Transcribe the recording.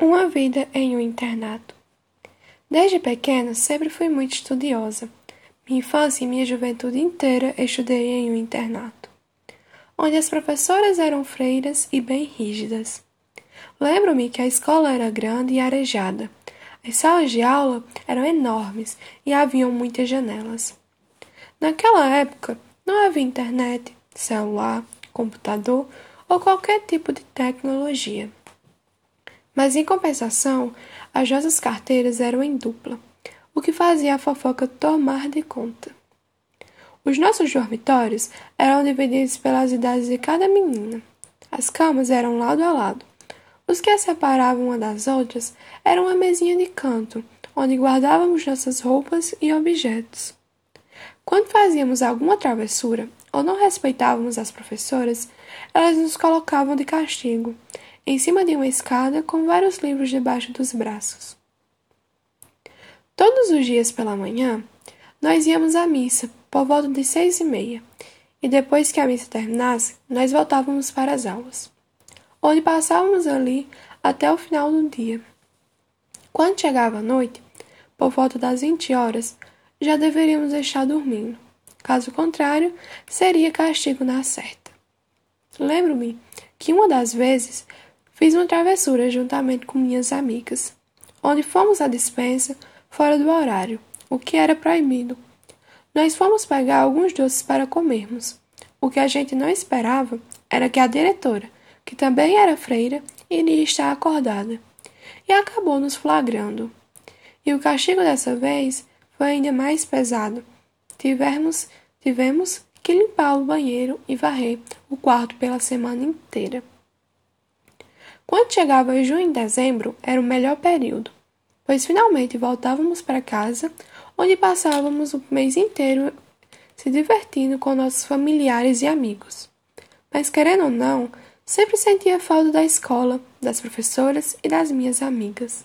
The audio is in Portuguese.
Uma vida em um internato. Desde pequena sempre fui muito estudiosa. Minha infância e minha juventude inteira estudei em um internato, onde as professoras eram freiras e bem rígidas. Lembro-me que a escola era grande e arejada. As salas de aula eram enormes e haviam muitas janelas. Naquela época não havia internet, celular, computador ou qualquer tipo de tecnologia. Mas em compensação, as nossas carteiras eram em dupla, o que fazia a fofoca tomar de conta. Os nossos dormitórios eram divididos pelas idades de cada menina. As camas eram lado a lado. Os que as separavam uma das outras eram uma mesinha de canto, onde guardávamos nossas roupas e objetos. Quando fazíamos alguma travessura ou não respeitávamos as professoras, elas nos colocavam de castigo em cima de uma escada com vários livros debaixo dos braços. Todos os dias pela manhã, nós íamos à missa por volta de seis e meia, e depois que a missa terminasse, nós voltávamos para as aulas, onde passávamos ali até o final do dia. Quando chegava a noite, por volta das vinte horas, já deveríamos estar dormindo. Caso contrário, seria castigo na certa. Lembro-me que uma das vezes Fiz uma travessura juntamente com minhas amigas, onde fomos à dispensa fora do horário, o que era proibido. Nós fomos pegar alguns doces para comermos. O que a gente não esperava era que a diretora, que também era freira, iria estar acordada, e acabou nos flagrando. E o castigo dessa vez foi ainda mais pesado. Tivemos, tivemos que limpar o banheiro e varrer o quarto pela semana inteira. Quando chegava junho e dezembro, era o melhor período, pois finalmente voltávamos para casa, onde passávamos o mês inteiro se divertindo com nossos familiares e amigos. Mas querendo ou não, sempre sentia falta da escola, das professoras e das minhas amigas.